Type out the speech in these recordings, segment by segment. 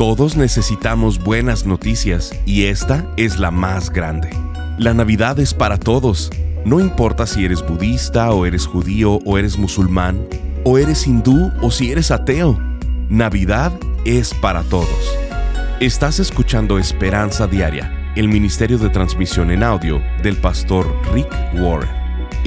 Todos necesitamos buenas noticias y esta es la más grande. La Navidad es para todos. No importa si eres budista o eres judío o eres musulmán o eres hindú o si eres ateo. Navidad es para todos. Estás escuchando Esperanza Diaria, el Ministerio de Transmisión en Audio del pastor Rick Warren.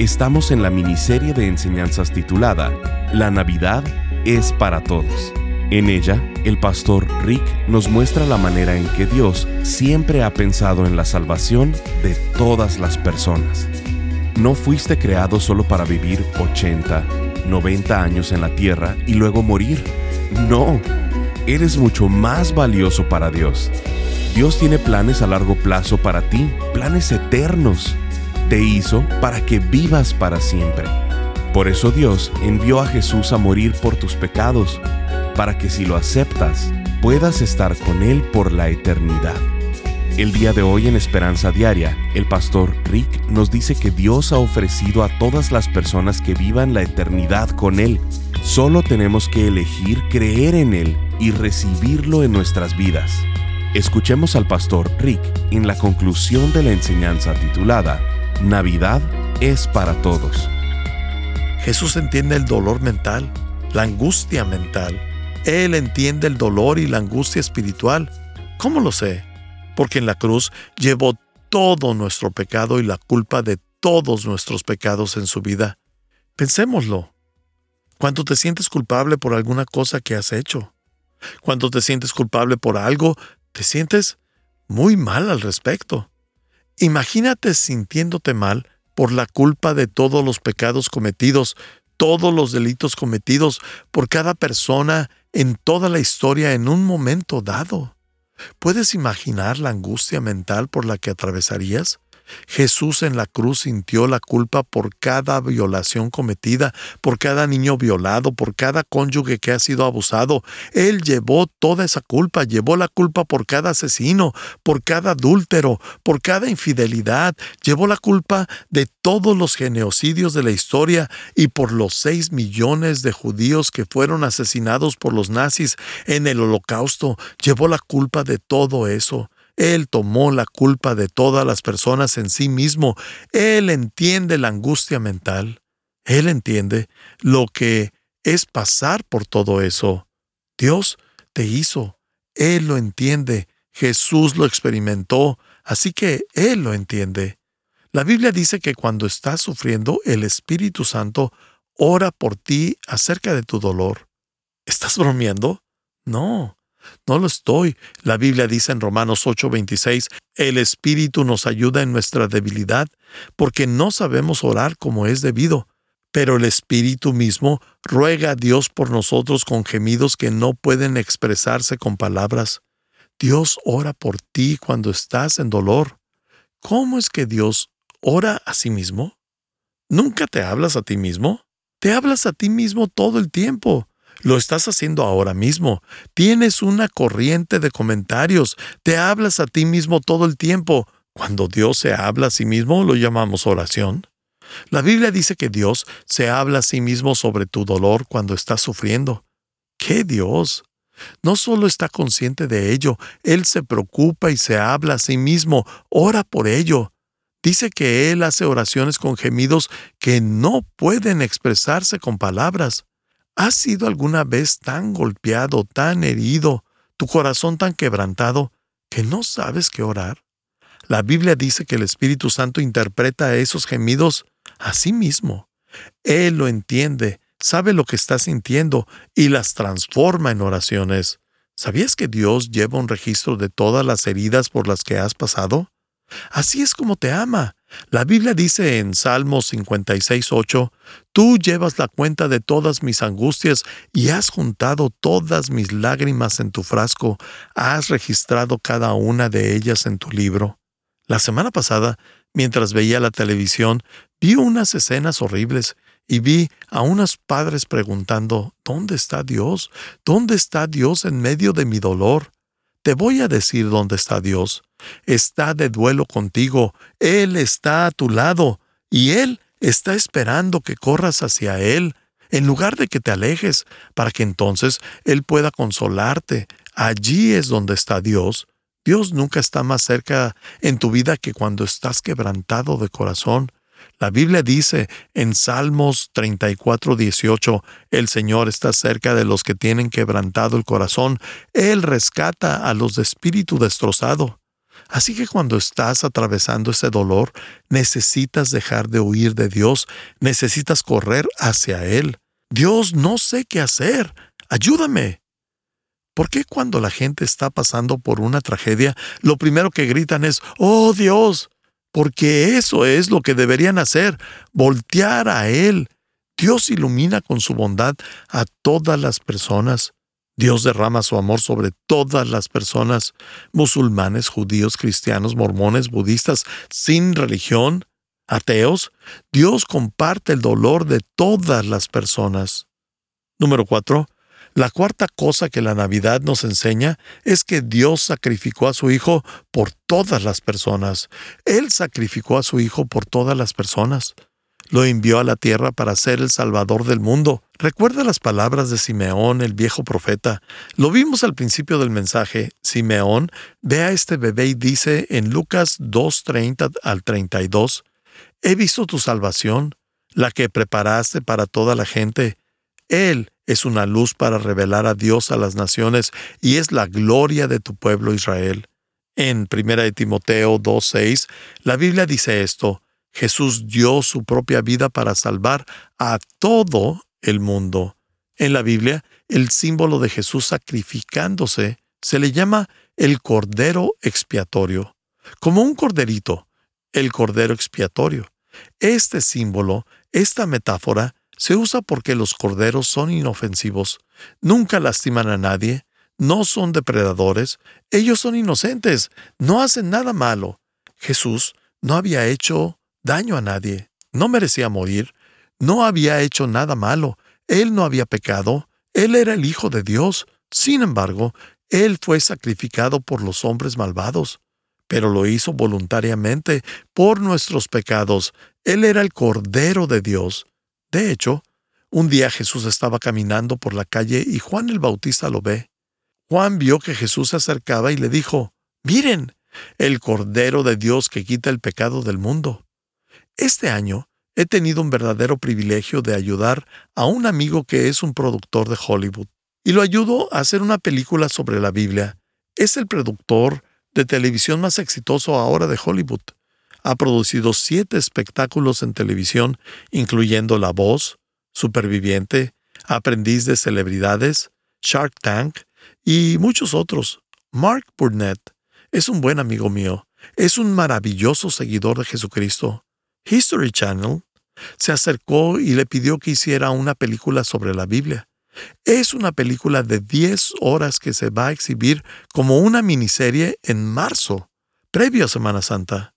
Estamos en la miniserie de enseñanzas titulada La Navidad es para todos. En ella, el pastor Rick nos muestra la manera en que Dios siempre ha pensado en la salvación de todas las personas. No fuiste creado solo para vivir 80, 90 años en la tierra y luego morir. No, eres mucho más valioso para Dios. Dios tiene planes a largo plazo para ti, planes eternos. Te hizo para que vivas para siempre. Por eso Dios envió a Jesús a morir por tus pecados para que si lo aceptas, puedas estar con Él por la eternidad. El día de hoy en Esperanza Diaria, el pastor Rick nos dice que Dios ha ofrecido a todas las personas que vivan la eternidad con Él. Solo tenemos que elegir creer en Él y recibirlo en nuestras vidas. Escuchemos al pastor Rick en la conclusión de la enseñanza titulada Navidad es para todos. Jesús entiende el dolor mental, la angustia mental, él entiende el dolor y la angustia espiritual. ¿Cómo lo sé? Porque en la cruz llevó todo nuestro pecado y la culpa de todos nuestros pecados en su vida. Pensémoslo. Cuando te sientes culpable por alguna cosa que has hecho, cuando te sientes culpable por algo, te sientes muy mal al respecto. Imagínate sintiéndote mal por la culpa de todos los pecados cometidos, todos los delitos cometidos por cada persona en toda la historia en un momento dado. ¿Puedes imaginar la angustia mental por la que atravesarías? Jesús en la cruz sintió la culpa por cada violación cometida, por cada niño violado, por cada cónyuge que ha sido abusado. Él llevó toda esa culpa, llevó la culpa por cada asesino, por cada adúltero, por cada infidelidad, llevó la culpa de todos los genocidios de la historia y por los seis millones de judíos que fueron asesinados por los nazis en el holocausto, llevó la culpa de todo eso. Él tomó la culpa de todas las personas en sí mismo. Él entiende la angustia mental. Él entiende lo que es pasar por todo eso. Dios te hizo. Él lo entiende. Jesús lo experimentó. Así que Él lo entiende. La Biblia dice que cuando estás sufriendo, el Espíritu Santo ora por ti acerca de tu dolor. ¿Estás bromeando? No. No lo estoy. La Biblia dice en Romanos 8:26, el Espíritu nos ayuda en nuestra debilidad, porque no sabemos orar como es debido, pero el Espíritu mismo ruega a Dios por nosotros con gemidos que no pueden expresarse con palabras. Dios ora por ti cuando estás en dolor. ¿Cómo es que Dios ora a sí mismo? ¿Nunca te hablas a ti mismo? Te hablas a ti mismo todo el tiempo. Lo estás haciendo ahora mismo. Tienes una corriente de comentarios. Te hablas a ti mismo todo el tiempo. Cuando Dios se habla a sí mismo, lo llamamos oración. La Biblia dice que Dios se habla a sí mismo sobre tu dolor cuando estás sufriendo. ¿Qué Dios? No solo está consciente de ello, Él se preocupa y se habla a sí mismo, ora por ello. Dice que Él hace oraciones con gemidos que no pueden expresarse con palabras. ¿Has sido alguna vez tan golpeado, tan herido, tu corazón tan quebrantado, que no sabes qué orar? La Biblia dice que el Espíritu Santo interpreta esos gemidos a sí mismo. Él lo entiende, sabe lo que estás sintiendo y las transforma en oraciones. ¿Sabías que Dios lleva un registro de todas las heridas por las que has pasado? Así es como te ama. La Biblia dice en Salmos 56.8, Tú llevas la cuenta de todas mis angustias y has juntado todas mis lágrimas en tu frasco, has registrado cada una de ellas en tu libro. La semana pasada, mientras veía la televisión, vi unas escenas horribles y vi a unos padres preguntando, ¿Dónde está Dios? ¿Dónde está Dios en medio de mi dolor? Te voy a decir dónde está Dios. Está de duelo contigo. Él está a tu lado y Él está esperando que corras hacia Él en lugar de que te alejes, para que entonces Él pueda consolarte, allí es donde está Dios. Dios nunca está más cerca en tu vida que cuando estás quebrantado de corazón. La Biblia dice en Salmos 34, 18, el Señor está cerca de los que tienen quebrantado el corazón. Él rescata a los de espíritu destrozado. Así que cuando estás atravesando ese dolor, necesitas dejar de huir de Dios, necesitas correr hacia Él. Dios, no sé qué hacer. Ayúdame. ¿Por qué cuando la gente está pasando por una tragedia, lo primero que gritan es, oh Dios? Porque eso es lo que deberían hacer, voltear a Él. Dios ilumina con su bondad a todas las personas. Dios derrama su amor sobre todas las personas, musulmanes, judíos, cristianos, mormones, budistas, sin religión, ateos. Dios comparte el dolor de todas las personas. Número 4. La cuarta cosa que la Navidad nos enseña es que Dios sacrificó a su Hijo por todas las personas. Él sacrificó a su Hijo por todas las personas. Lo envió a la tierra para ser el Salvador del mundo. Recuerda las palabras de Simeón, el viejo profeta. Lo vimos al principio del mensaje. Simeón ve a este bebé y dice en Lucas 2.30 al 32, He visto tu salvación, la que preparaste para toda la gente. Él es una luz para revelar a Dios a las naciones y es la gloria de tu pueblo Israel. En 1 Timoteo 2.6, la Biblia dice esto, Jesús dio su propia vida para salvar a todo el mundo. En la Biblia, el símbolo de Jesús sacrificándose se le llama el Cordero expiatorio, como un corderito, el Cordero expiatorio. Este símbolo, esta metáfora, se usa porque los corderos son inofensivos, nunca lastiman a nadie, no son depredadores, ellos son inocentes, no hacen nada malo. Jesús no había hecho daño a nadie, no merecía morir, no había hecho nada malo, él no había pecado, él era el Hijo de Dios. Sin embargo, él fue sacrificado por los hombres malvados, pero lo hizo voluntariamente por nuestros pecados. Él era el Cordero de Dios. De hecho, un día Jesús estaba caminando por la calle y Juan el Bautista lo ve. Juan vio que Jesús se acercaba y le dijo, Miren, el Cordero de Dios que quita el pecado del mundo. Este año he tenido un verdadero privilegio de ayudar a un amigo que es un productor de Hollywood, y lo ayudo a hacer una película sobre la Biblia. Es el productor de televisión más exitoso ahora de Hollywood ha producido siete espectáculos en televisión, incluyendo La Voz, Superviviente, Aprendiz de Celebridades, Shark Tank y muchos otros. Mark Burnett es un buen amigo mío, es un maravilloso seguidor de Jesucristo. History Channel se acercó y le pidió que hiciera una película sobre la Biblia. Es una película de 10 horas que se va a exhibir como una miniserie en marzo, previo a Semana Santa.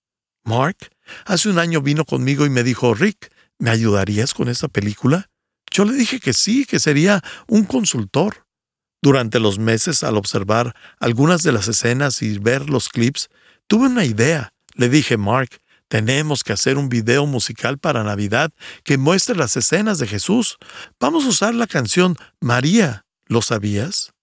Mark, hace un año vino conmigo y me dijo, Rick, ¿me ayudarías con esta película? Yo le dije que sí, que sería un consultor. Durante los meses, al observar algunas de las escenas y ver los clips, tuve una idea. Le dije, Mark, tenemos que hacer un video musical para Navidad que muestre las escenas de Jesús. Vamos a usar la canción María. ¿Lo sabías?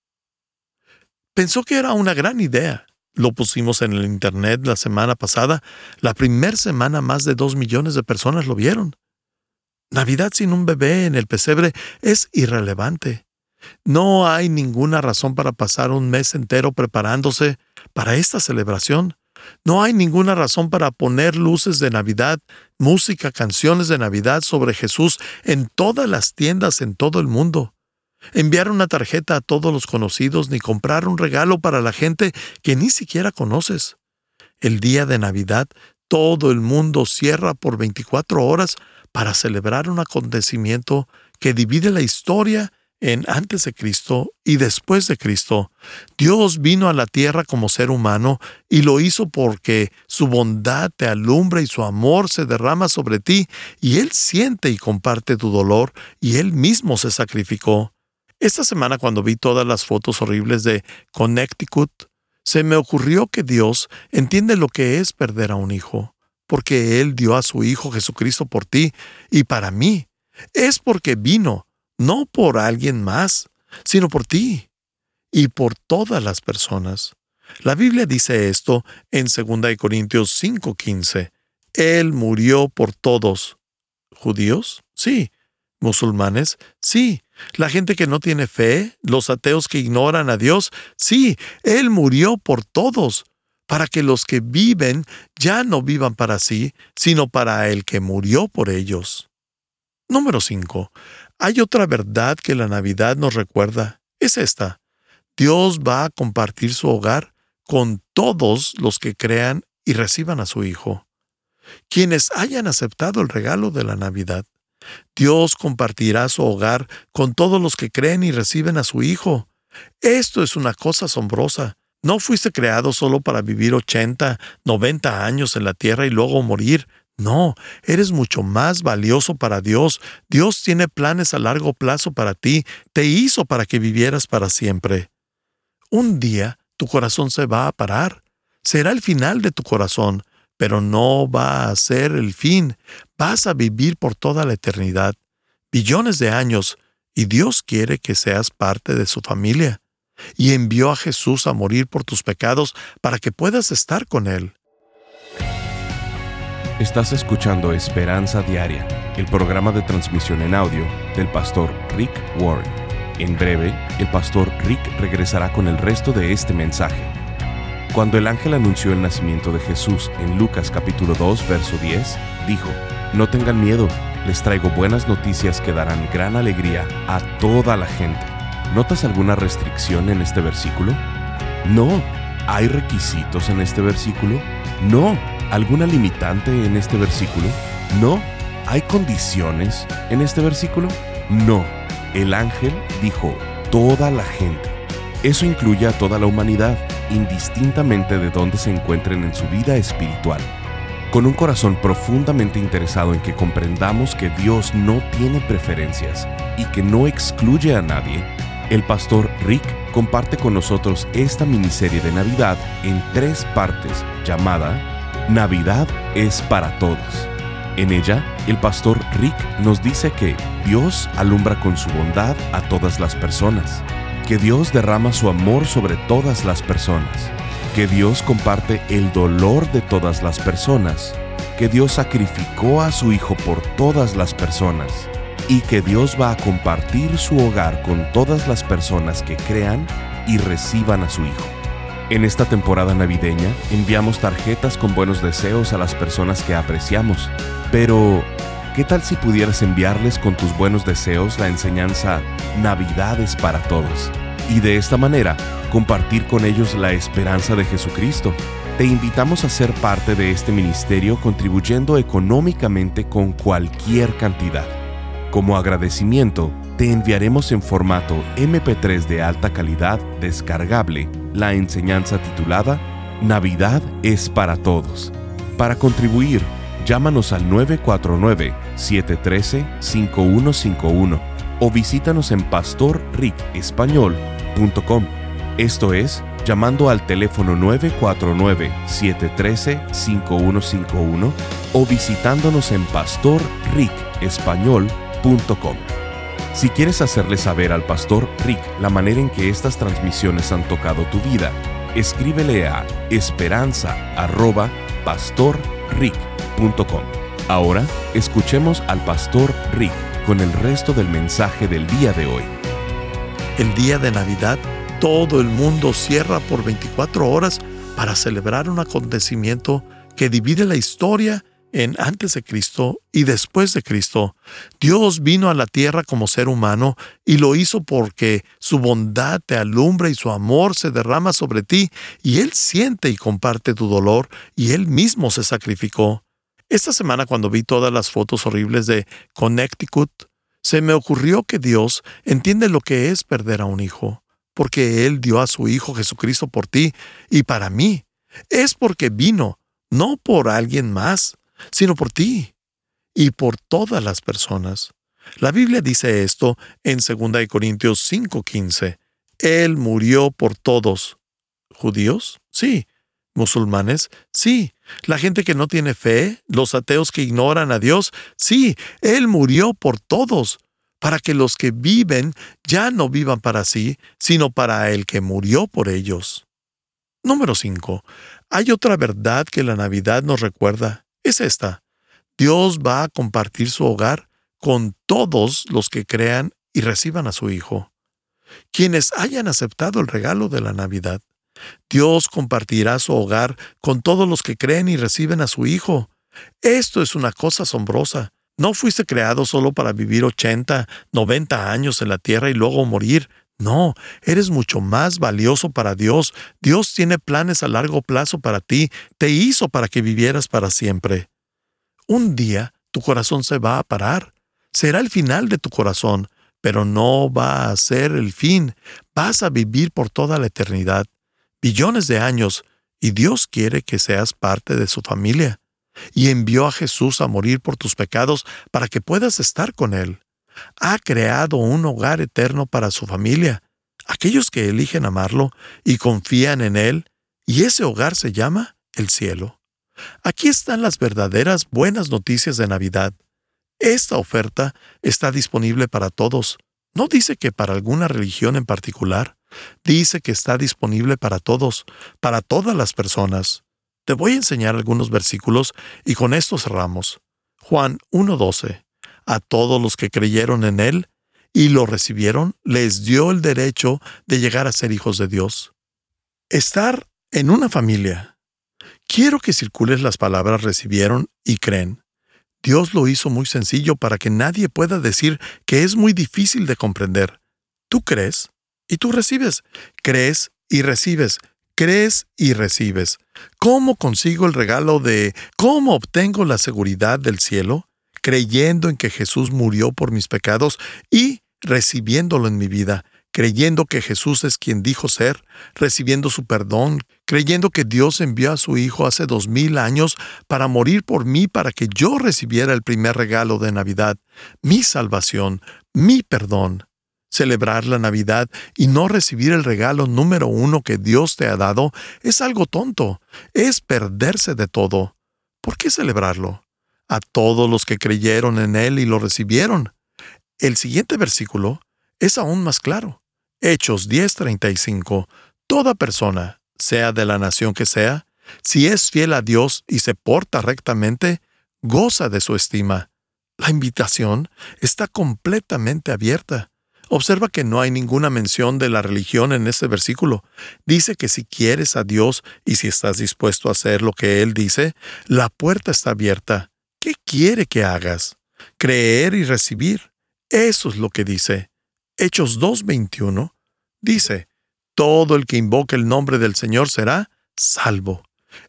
Pensó que era una gran idea. Lo pusimos en el Internet la semana pasada. La primera semana más de dos millones de personas lo vieron. Navidad sin un bebé en el pesebre es irrelevante. No hay ninguna razón para pasar un mes entero preparándose para esta celebración. No hay ninguna razón para poner luces de Navidad, música, canciones de Navidad sobre Jesús en todas las tiendas en todo el mundo enviar una tarjeta a todos los conocidos ni comprar un regalo para la gente que ni siquiera conoces. El día de Navidad todo el mundo cierra por 24 horas para celebrar un acontecimiento que divide la historia en antes de Cristo y después de Cristo. Dios vino a la tierra como ser humano y lo hizo porque su bondad te alumbra y su amor se derrama sobre ti y Él siente y comparte tu dolor y Él mismo se sacrificó. Esta semana cuando vi todas las fotos horribles de Connecticut, se me ocurrió que Dios entiende lo que es perder a un hijo, porque Él dio a su Hijo Jesucristo por ti y para mí. Es porque vino, no por alguien más, sino por ti. y por todas las personas. La Biblia dice esto en 2 Corintios 5:15. Él murió por todos. ¿Judíos? Sí. ¿Musulmanes? Sí. ¿La gente que no tiene fe? ¿Los ateos que ignoran a Dios? Sí. Él murió por todos, para que los que viven ya no vivan para sí, sino para el que murió por ellos. Número 5. Hay otra verdad que la Navidad nos recuerda. Es esta. Dios va a compartir su hogar con todos los que crean y reciban a su Hijo. Quienes hayan aceptado el regalo de la Navidad. Dios compartirá su hogar con todos los que creen y reciben a su Hijo. Esto es una cosa asombrosa. No fuiste creado solo para vivir 80, 90 años en la tierra y luego morir. No, eres mucho más valioso para Dios. Dios tiene planes a largo plazo para ti. Te hizo para que vivieras para siempre. Un día tu corazón se va a parar. Será el final de tu corazón, pero no va a ser el fin. Vas a vivir por toda la eternidad, billones de años, y Dios quiere que seas parte de su familia. Y envió a Jesús a morir por tus pecados para que puedas estar con Él. Estás escuchando Esperanza Diaria, el programa de transmisión en audio del pastor Rick Warren. En breve, el pastor Rick regresará con el resto de este mensaje. Cuando el ángel anunció el nacimiento de Jesús en Lucas capítulo 2, verso 10, dijo, No tengan miedo, les traigo buenas noticias que darán gran alegría a toda la gente. ¿Notas alguna restricción en este versículo? No. ¿Hay requisitos en este versículo? No. ¿Alguna limitante en este versículo? No. ¿Hay condiciones en este versículo? No. El ángel dijo, toda la gente. Eso incluye a toda la humanidad, indistintamente de dónde se encuentren en su vida espiritual. Con un corazón profundamente interesado en que comprendamos que Dios no tiene preferencias y que no excluye a nadie, el pastor Rick comparte con nosotros esta miniserie de Navidad en tres partes llamada Navidad es para todos. En ella, el pastor Rick nos dice que Dios alumbra con su bondad a todas las personas, que Dios derrama su amor sobre todas las personas, que Dios comparte el dolor de todas las personas, que Dios sacrificó a su Hijo por todas las personas y que Dios va a compartir su hogar con todas las personas que crean y reciban a su Hijo. En esta temporada navideña enviamos tarjetas con buenos deseos a las personas que apreciamos, pero ¿qué tal si pudieras enviarles con tus buenos deseos la enseñanza Navidades para todos? Y de esta manera compartir con ellos la esperanza de Jesucristo. Te invitamos a ser parte de este ministerio contribuyendo económicamente con cualquier cantidad. Como agradecimiento, te enviaremos en formato MP3 de alta calidad descargable la enseñanza titulada Navidad es para todos. Para contribuir, llámanos al 949-713-5151 o visítanos en pastorricespañol.com. Esto es, llamando al teléfono 949-713-5151 o visitándonos en pastorricespañol.com. Si quieres hacerle saber al pastor Rick la manera en que estas transmisiones han tocado tu vida, escríbele a Ahora escuchemos al pastor Rick con el resto del mensaje del día de hoy. El día de Navidad, todo el mundo cierra por 24 horas para celebrar un acontecimiento que divide la historia en antes de Cristo y después de Cristo. Dios vino a la tierra como ser humano y lo hizo porque su bondad te alumbra y su amor se derrama sobre ti y Él siente y comparte tu dolor y Él mismo se sacrificó. Esta semana cuando vi todas las fotos horribles de Connecticut, se me ocurrió que Dios entiende lo que es perder a un hijo, porque Él dio a su Hijo Jesucristo por ti y para mí. Es porque vino, no por alguien más sino por ti y por todas las personas. La Biblia dice esto en 2 Corintios 5:15. Él murió por todos. ¿Judíos? Sí. ¿Musulmanes? Sí. ¿La gente que no tiene fe? ¿Los ateos que ignoran a Dios? Sí. Él murió por todos, para que los que viven ya no vivan para sí, sino para el que murió por ellos. Número 5. Hay otra verdad que la Navidad nos recuerda. Es esta. Dios va a compartir su hogar con todos los que crean y reciban a su Hijo. Quienes hayan aceptado el regalo de la Navidad. Dios compartirá su hogar con todos los que creen y reciben a su Hijo. Esto es una cosa asombrosa. No fuiste creado solo para vivir 80, 90 años en la tierra y luego morir. No, eres mucho más valioso para Dios. Dios tiene planes a largo plazo para ti. Te hizo para que vivieras para siempre. Un día tu corazón se va a parar. Será el final de tu corazón, pero no va a ser el fin. Vas a vivir por toda la eternidad, billones de años, y Dios quiere que seas parte de su familia y envió a Jesús a morir por tus pecados para que puedas estar con Él. Ha creado un hogar eterno para su familia, aquellos que eligen amarlo y confían en Él, y ese hogar se llama el cielo. Aquí están las verdaderas buenas noticias de Navidad. Esta oferta está disponible para todos. No dice que para alguna religión en particular, dice que está disponible para todos, para todas las personas. Te voy a enseñar algunos versículos y con esto cerramos. Juan 1.12. A todos los que creyeron en Él y lo recibieron, les dio el derecho de llegar a ser hijos de Dios. Estar en una familia. Quiero que circules las palabras recibieron y creen. Dios lo hizo muy sencillo para que nadie pueda decir que es muy difícil de comprender. Tú crees y tú recibes. Crees y recibes crees y recibes. ¿Cómo consigo el regalo de cómo obtengo la seguridad del cielo? Creyendo en que Jesús murió por mis pecados y recibiéndolo en mi vida, creyendo que Jesús es quien dijo ser, recibiendo su perdón, creyendo que Dios envió a su Hijo hace dos mil años para morir por mí para que yo recibiera el primer regalo de Navidad, mi salvación, mi perdón celebrar la Navidad y no recibir el regalo número uno que Dios te ha dado es algo tonto, es perderse de todo. ¿Por qué celebrarlo? A todos los que creyeron en Él y lo recibieron. El siguiente versículo es aún más claro. Hechos 10:35. Toda persona, sea de la nación que sea, si es fiel a Dios y se porta rectamente, goza de su estima. La invitación está completamente abierta. Observa que no hay ninguna mención de la religión en este versículo. Dice que si quieres a Dios y si estás dispuesto a hacer lo que Él dice, la puerta está abierta. ¿Qué quiere que hagas? Creer y recibir. Eso es lo que dice. Hechos 2.21 dice, Todo el que invoque el nombre del Señor será salvo.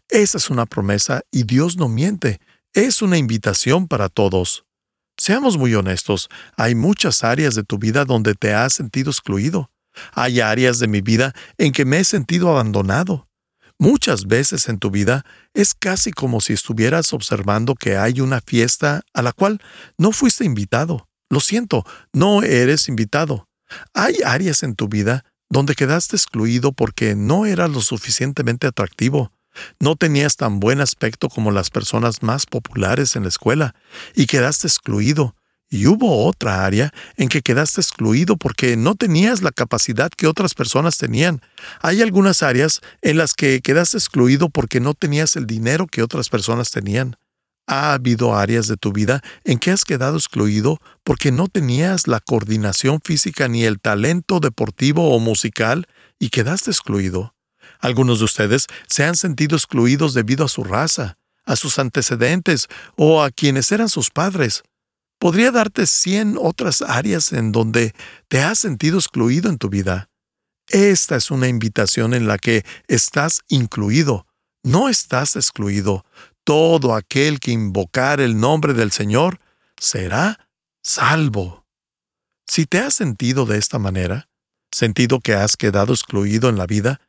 Esa es una promesa y Dios no miente. Es una invitación para todos. Seamos muy honestos, hay muchas áreas de tu vida donde te has sentido excluido. Hay áreas de mi vida en que me he sentido abandonado. Muchas veces en tu vida es casi como si estuvieras observando que hay una fiesta a la cual no fuiste invitado. Lo siento, no eres invitado. Hay áreas en tu vida donde quedaste excluido porque no eras lo suficientemente atractivo, no tenías tan buen aspecto como las personas más populares en la escuela y quedaste excluido. Y hubo otra área en que quedaste excluido porque no tenías la capacidad que otras personas tenían. Hay algunas áreas en las que quedaste excluido porque no tenías el dinero que otras personas tenían. Ha habido áreas de tu vida en que has quedado excluido porque no tenías la coordinación física ni el talento deportivo o musical y quedaste excluido. Algunos de ustedes se han sentido excluidos debido a su raza, a sus antecedentes o a quienes eran sus padres. Podría darte cien otras áreas en donde te has sentido excluido en tu vida. Esta es una invitación en la que estás incluido, no estás excluido. Todo aquel que invocar el nombre del Señor será salvo. Si te has sentido de esta manera, sentido que has quedado excluido en la vida,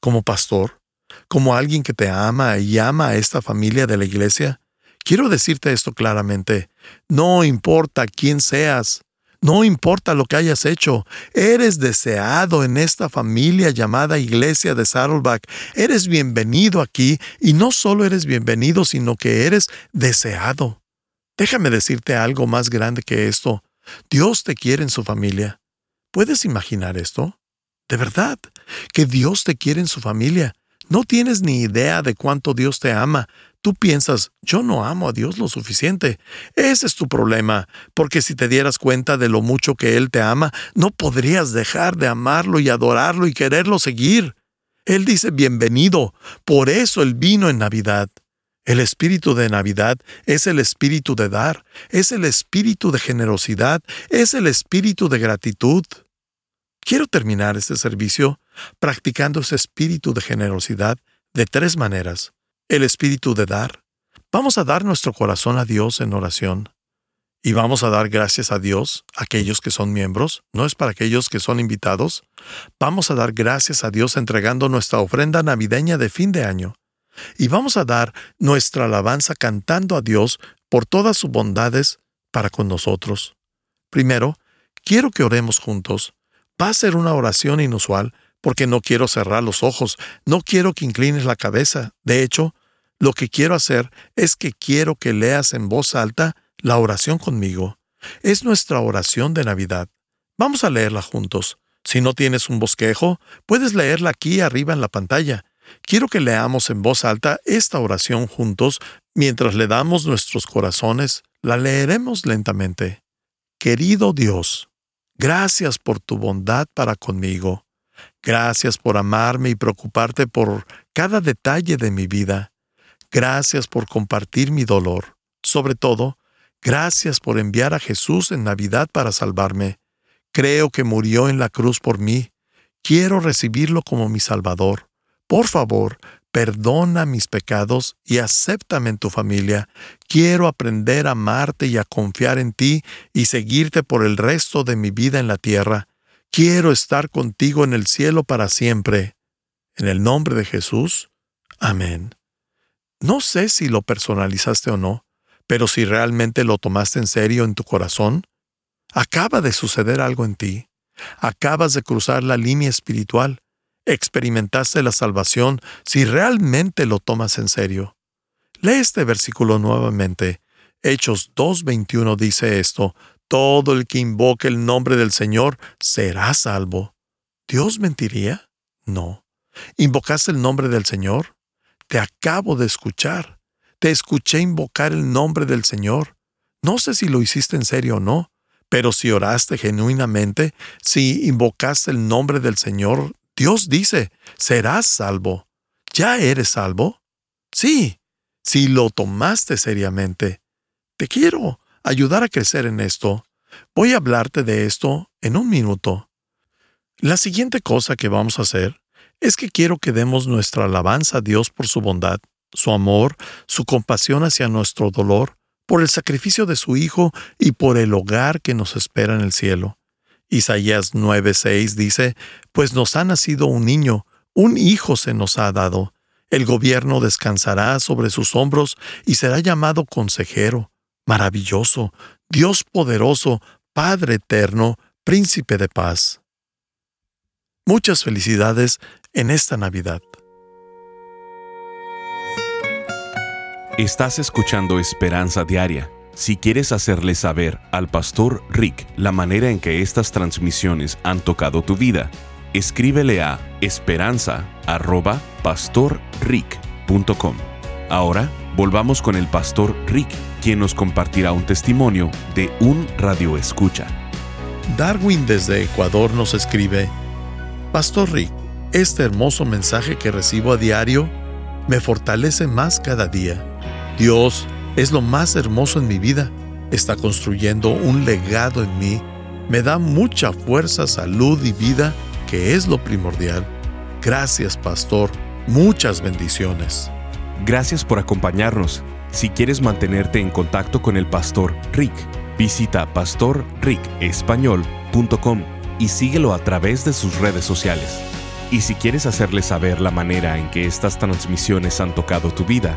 como pastor, como alguien que te ama y ama a esta familia de la iglesia, quiero decirte esto claramente. No importa quién seas, no importa lo que hayas hecho, eres deseado en esta familia llamada Iglesia de Saddleback. Eres bienvenido aquí y no solo eres bienvenido, sino que eres deseado. Déjame decirte algo más grande que esto. Dios te quiere en su familia. ¿Puedes imaginar esto? De verdad, que Dios te quiere en su familia. No tienes ni idea de cuánto Dios te ama. Tú piensas, yo no amo a Dios lo suficiente. Ese es tu problema, porque si te dieras cuenta de lo mucho que Él te ama, no podrías dejar de amarlo y adorarlo y quererlo seguir. Él dice bienvenido, por eso Él vino en Navidad. El espíritu de Navidad es el espíritu de dar, es el espíritu de generosidad, es el espíritu de gratitud. Quiero terminar este servicio practicando ese espíritu de generosidad de tres maneras. El espíritu de dar. Vamos a dar nuestro corazón a Dios en oración. Y vamos a dar gracias a Dios, aquellos que son miembros, no es para aquellos que son invitados. Vamos a dar gracias a Dios entregando nuestra ofrenda navideña de fin de año. Y vamos a dar nuestra alabanza cantando a Dios por todas sus bondades para con nosotros. Primero, quiero que oremos juntos Va a ser una oración inusual porque no quiero cerrar los ojos, no quiero que inclines la cabeza. De hecho, lo que quiero hacer es que quiero que leas en voz alta la oración conmigo. Es nuestra oración de Navidad. Vamos a leerla juntos. Si no tienes un bosquejo, puedes leerla aquí arriba en la pantalla. Quiero que leamos en voz alta esta oración juntos mientras le damos nuestros corazones. La leeremos lentamente. Querido Dios, Gracias por tu bondad para conmigo. Gracias por amarme y preocuparte por cada detalle de mi vida. Gracias por compartir mi dolor. Sobre todo, gracias por enviar a Jesús en Navidad para salvarme. Creo que murió en la cruz por mí. Quiero recibirlo como mi Salvador. Por favor, perdona mis pecados y acéptame en tu familia. Quiero aprender a amarte y a confiar en ti y seguirte por el resto de mi vida en la tierra. Quiero estar contigo en el cielo para siempre. En el nombre de Jesús. Amén. No sé si lo personalizaste o no, pero si realmente lo tomaste en serio en tu corazón, acaba de suceder algo en ti. Acabas de cruzar la línea espiritual experimentaste la salvación si realmente lo tomas en serio. Lee este versículo nuevamente. Hechos 2.21 dice esto, Todo el que invoque el nombre del Señor será salvo. ¿Dios mentiría? No. ¿Invocaste el nombre del Señor? Te acabo de escuchar. Te escuché invocar el nombre del Señor. No sé si lo hiciste en serio o no, pero si oraste genuinamente, si invocaste el nombre del Señor Dios dice, serás salvo. ¿Ya eres salvo? Sí, si lo tomaste seriamente. Te quiero ayudar a crecer en esto. Voy a hablarte de esto en un minuto. La siguiente cosa que vamos a hacer es que quiero que demos nuestra alabanza a Dios por su bondad, su amor, su compasión hacia nuestro dolor, por el sacrificio de su Hijo y por el hogar que nos espera en el cielo. Isaías 9:6 dice, Pues nos ha nacido un niño, un hijo se nos ha dado. El gobierno descansará sobre sus hombros y será llamado consejero, maravilloso, Dios poderoso, Padre eterno, príncipe de paz. Muchas felicidades en esta Navidad. Estás escuchando Esperanza Diaria si quieres hacerle saber al pastor Rick la manera en que estas transmisiones han tocado tu vida, escríbele a esperanza.pastorrick.com. Ahora volvamos con el pastor Rick, quien nos compartirá un testimonio de un radio escucha. Darwin desde Ecuador nos escribe, Pastor Rick, este hermoso mensaje que recibo a diario me fortalece más cada día. Dios es lo más hermoso en mi vida. Está construyendo un legado en mí. Me da mucha fuerza, salud y vida, que es lo primordial. Gracias, pastor. Muchas bendiciones. Gracias por acompañarnos. Si quieres mantenerte en contacto con el pastor Rick, visita pastorricespañol.com y síguelo a través de sus redes sociales. Y si quieres hacerle saber la manera en que estas transmisiones han tocado tu vida,